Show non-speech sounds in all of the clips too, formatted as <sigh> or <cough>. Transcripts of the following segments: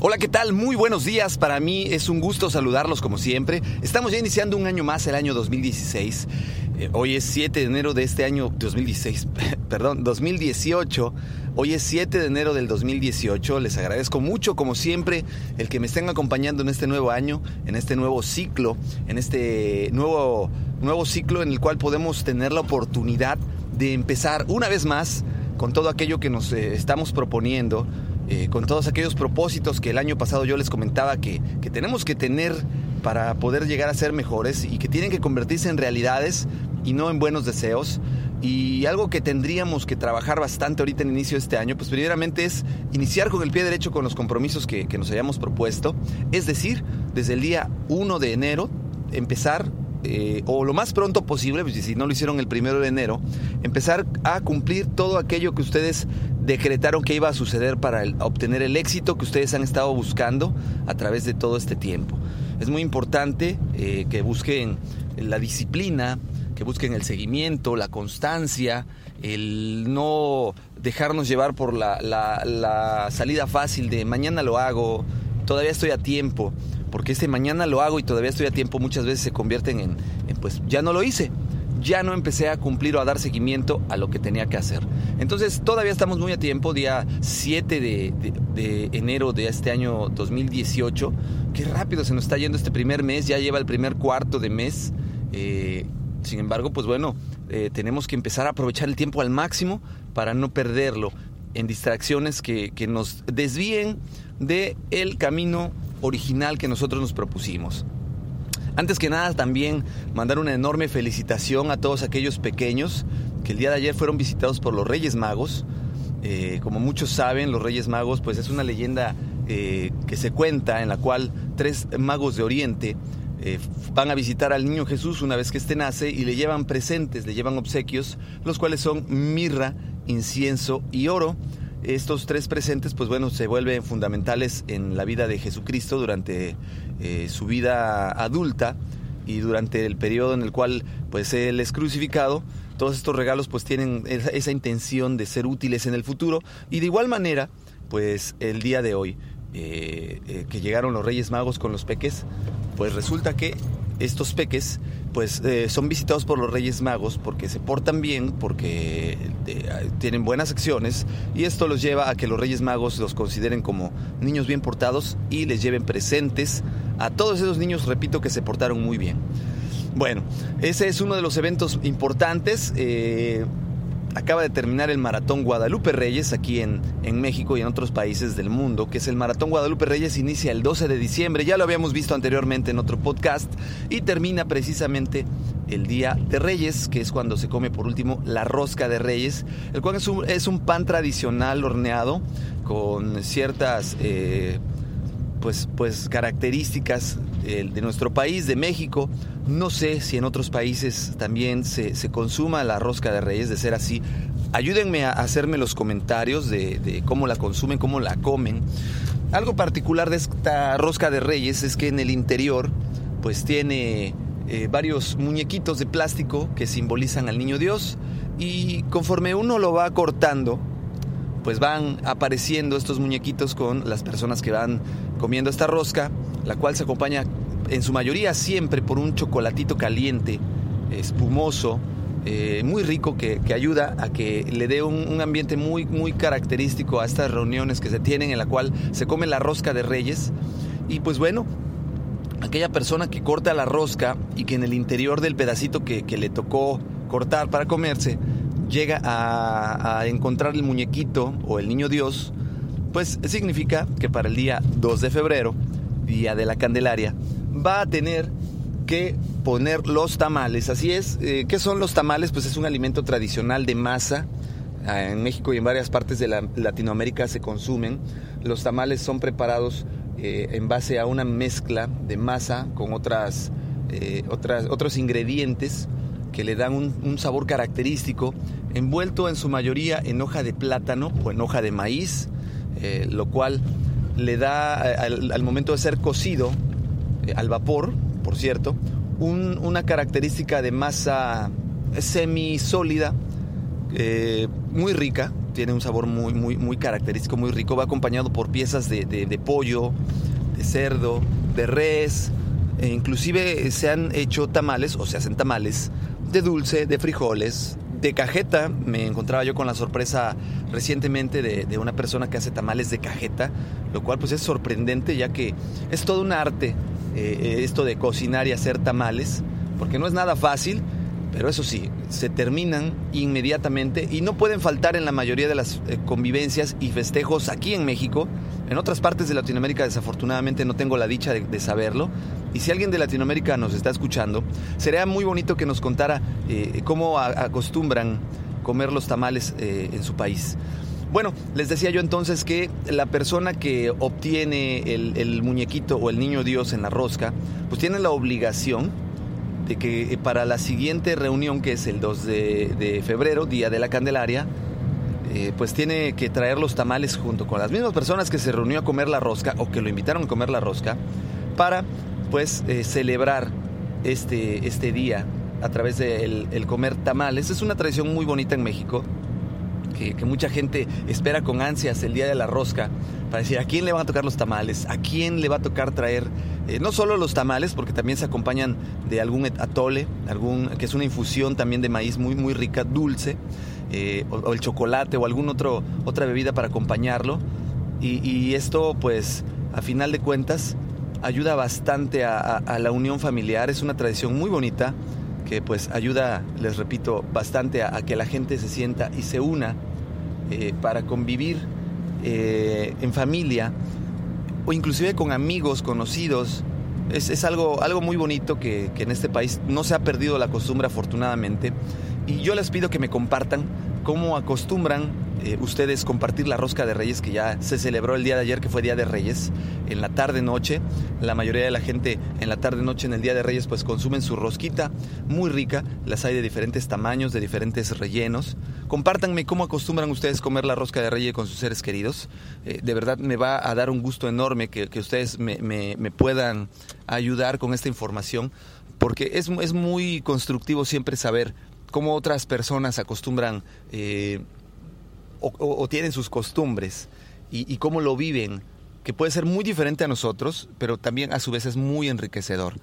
Hola, ¿qué tal? Muy buenos días. Para mí es un gusto saludarlos como siempre. Estamos ya iniciando un año más, el año 2016. Eh, hoy es 7 de enero de este año 2016, <laughs> perdón, 2018. Hoy es 7 de enero del 2018. Les agradezco mucho, como siempre, el que me estén acompañando en este nuevo año, en este nuevo ciclo, en este nuevo, nuevo ciclo en el cual podemos tener la oportunidad de empezar una vez más con todo aquello que nos eh, estamos proponiendo eh, con todos aquellos propósitos que el año pasado yo les comentaba que, que tenemos que tener para poder llegar a ser mejores y que tienen que convertirse en realidades y no en buenos deseos. Y algo que tendríamos que trabajar bastante ahorita en inicio de este año, pues primeramente es iniciar con el pie derecho con los compromisos que, que nos hayamos propuesto. Es decir, desde el día 1 de enero, empezar eh, o lo más pronto posible, pues, si no lo hicieron el primero de enero, empezar a cumplir todo aquello que ustedes decretaron que iba a suceder para obtener el éxito que ustedes han estado buscando a través de todo este tiempo. Es muy importante eh, que busquen la disciplina, que busquen el seguimiento, la constancia, el no dejarnos llevar por la, la salida fácil de mañana lo hago, todavía estoy a tiempo porque este mañana lo hago y todavía estoy a tiempo, muchas veces se convierten en, pues ya no lo hice, ya no empecé a cumplir o a dar seguimiento a lo que tenía que hacer. Entonces todavía estamos muy a tiempo, día 7 de, enero de este año 2018. Qué rápido se nos está yendo este primer mes, ya lleva el primer cuarto de mes. Eh, sin embargo, pues bueno, eh, tenemos que empezar a aprovechar el tiempo al máximo para no perderlo en distracciones que, nos desvíen del el camino original que nosotros nos propusimos. Antes que nada, también mandar una enorme felicitación a todos aquellos pequeños que el día de ayer fueron visitados por los Reyes Magos. Eh, como muchos saben, los Reyes Magos pues es una leyenda eh, que se cuenta en la cual tres magos de Oriente eh, van a visitar al niño Jesús una vez que éste nace y le llevan presentes, le llevan obsequios, los cuales son mirra, incienso y oro estos tres presentes, pues bueno, se vuelven fundamentales en la vida de Jesucristo durante eh, su vida adulta y durante el periodo en el cual pues él es crucificado. Todos estos regalos pues tienen esa, intención de ser útiles en el futuro y de igual manera pues el día de hoy eh, eh, que llegaron los Reyes Magos con los peques, pues resulta que estos peques pues eh, son visitados por los Reyes Magos porque se portan bien, porque eh, tienen buenas acciones y esto los lleva a que los Reyes Magos los consideren como niños bien portados y les lleven presentes a todos esos niños, repito, que se portaron muy bien. Bueno, ese es uno de los eventos importantes. Eh, acaba de terminar el Maratón Guadalupe Reyes aquí en, en, México y en otros países del mundo, que es el Maratón Guadalupe Reyes, inicia el 12 de diciembre, ya lo habíamos visto anteriormente en otro podcast, y termina precisamente el Día de Reyes, que es cuando se come por último la rosca de Reyes, el cual es un, es un pan tradicional horneado con ciertas... Eh, pues, pues características de nuestro país, de México. No sé si en otros países también se, consuma la rosca de reyes, de ser así. Ayúdenme a hacerme los comentarios de, cómo la consumen, cómo la comen. Algo particular de esta rosca de reyes es que en el interior pues tiene eh, varios muñequitos de plástico que simbolizan al niño Dios y conforme uno lo va cortando, pues van apareciendo estos muñequitos con las personas que van comiendo esta rosca, la cual se acompaña en su mayoría siempre por un chocolatito caliente, espumoso, eh, muy rico que, ayuda a que le dé un, ambiente muy, muy característico a estas reuniones que se tienen en la cual se come la rosca de reyes. Y pues bueno, aquella persona que corta la rosca y que en el interior del pedacito que, le tocó cortar para comerse, llega a, a encontrar el muñequito o el niño Dios, pues significa que para el día 2 de febrero, día de la Candelaria, va a tener que poner los tamales. Así es, eh, ¿qué son los tamales? Pues es un alimento tradicional de masa. Ah, en México y en varias partes de Latinoamérica se consumen. Los tamales son preparados eh, en base a una mezcla de masa con otras, eh, otras, otros ingredientes que le dan un, sabor característico, envuelto en su mayoría en hoja de plátano o en hoja de maíz, lo cual le da al momento de ser cocido al vapor, por cierto, una característica de masa semisólida, eh, muy rica, tiene un sabor muy, muy, característico, muy rico, va acompañado por piezas de, pollo, de cerdo, de res, e inclusive se han hecho tamales, o se hacen tamales, de dulce, de frijoles, de cajeta. Me encontraba yo con la sorpresa recientemente de, una persona que hace tamales de cajeta, lo cual pues es sorprendente ya que es todo un arte eh, esto de cocinar y hacer tamales, porque no es nada fácil, pero eso sí, se terminan inmediatamente y no pueden faltar en la mayoría de las eh, convivencias y festejos aquí en México. En otras partes de Latinoamérica desafortunadamente no tengo la dicha de, saberlo. Y si alguien de Latinoamérica nos está escuchando, sería muy bonito que nos contara eh, cómo acostumbran comer los tamales en su país. Bueno, les decía yo entonces que la persona que obtiene el, muñequito o el niño Dios en la rosca, pues tiene la obligación de que eh, para la siguiente reunión, que es el 2 de, febrero, Día de la Candelaria, eh, pues tiene que traer los tamales junto con las mismas personas que se reunió a comer la rosca o que lo invitaron a comer la rosca, para pues eh, celebrar este, este día a través del el comer tamales. Es una tradición muy bonita en México que, mucha gente espera con ansias el día de la rosca para decir a quién le van a tocar los tamales, a quién le va a tocar traer eh, no solo los tamales, porque también se acompañan de algún atole, algún, que es una infusión también de maíz muy, muy rica, dulce, eh, o, el chocolate o alguna otra bebida para acompañarlo. Y, esto, pues, a final de cuentas, ayuda bastante a, la unión familiar, es una tradición muy bonita que pues ayuda, les repito, bastante a, que la gente se sienta y se una eh, para convivir eh, en familia o inclusive con amigos, conocidos. Es, algo, algo muy bonito que, que, en este país no se ha perdido la costumbre afortunadamente. Y yo les pido que me compartan cómo acostumbran eh, ustedes compartir la rosca de Reyes que ya se celebró el día de ayer, que fue Día de Reyes, en la tarde-noche. La mayoría de la gente en la tarde-noche, en el Día de Reyes, pues consumen su rosquita muy rica. Las hay de diferentes tamaños, de diferentes rellenos. Compártanme cómo acostumbran ustedes comer la rosca de Reyes con sus seres queridos. Eh, de verdad me va a dar un gusto enorme que, ustedes me, puedan ayudar con esta información, porque es, es muy constructivo siempre saber cómo otras personas acostumbran eh, o, tienen sus costumbres y, cómo lo viven, que puede ser muy diferente a nosotros, pero también a su vez es muy enriquecedor.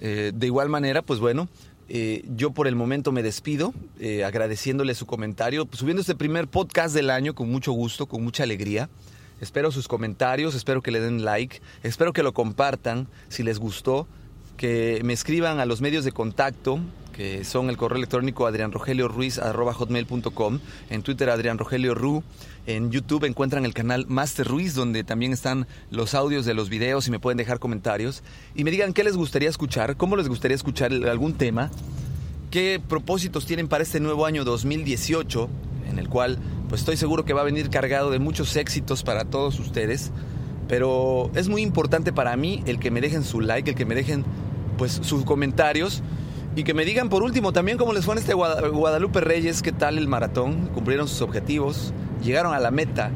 Eh, de igual manera, pues bueno, eh, yo por el momento me despido, eh, agradeciéndole su comentario, subiendo este primer podcast del año con mucho gusto, con mucha alegría. Espero sus comentarios, espero que le den like, espero que lo compartan si les gustó, que me escriban a los medios de contacto, que son el correo electrónico adrianrogelioruiz.com, en Twitter Adrián Rogelio Ru, en YouTube encuentran el canal Master Ruiz, donde también están los audios de los videos y me pueden dejar comentarios. Y me digan qué les gustaría escuchar, cómo les gustaría escuchar algún tema, qué propósitos tienen para este nuevo año 2018, en el cual pues estoy seguro que va a venir cargado de muchos éxitos para todos ustedes. Pero es muy importante para mí el que me dejen su like, el que me dejen pues sus comentarios y que me digan por último también cómo les fue en este Guadalupe Reyes, qué tal el maratón, cumplieron sus objetivos, llegaron a la meta.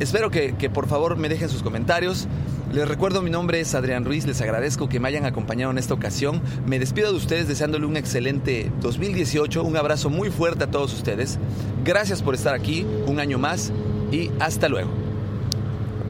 Espero que, por favor me dejen sus comentarios. Les recuerdo, mi nombre es Adrián Ruiz, les agradezco que me hayan acompañado en esta ocasión. Me despido de ustedes deseándole un excelente 2018, un abrazo muy fuerte a todos ustedes. Gracias por estar aquí un año más y hasta luego.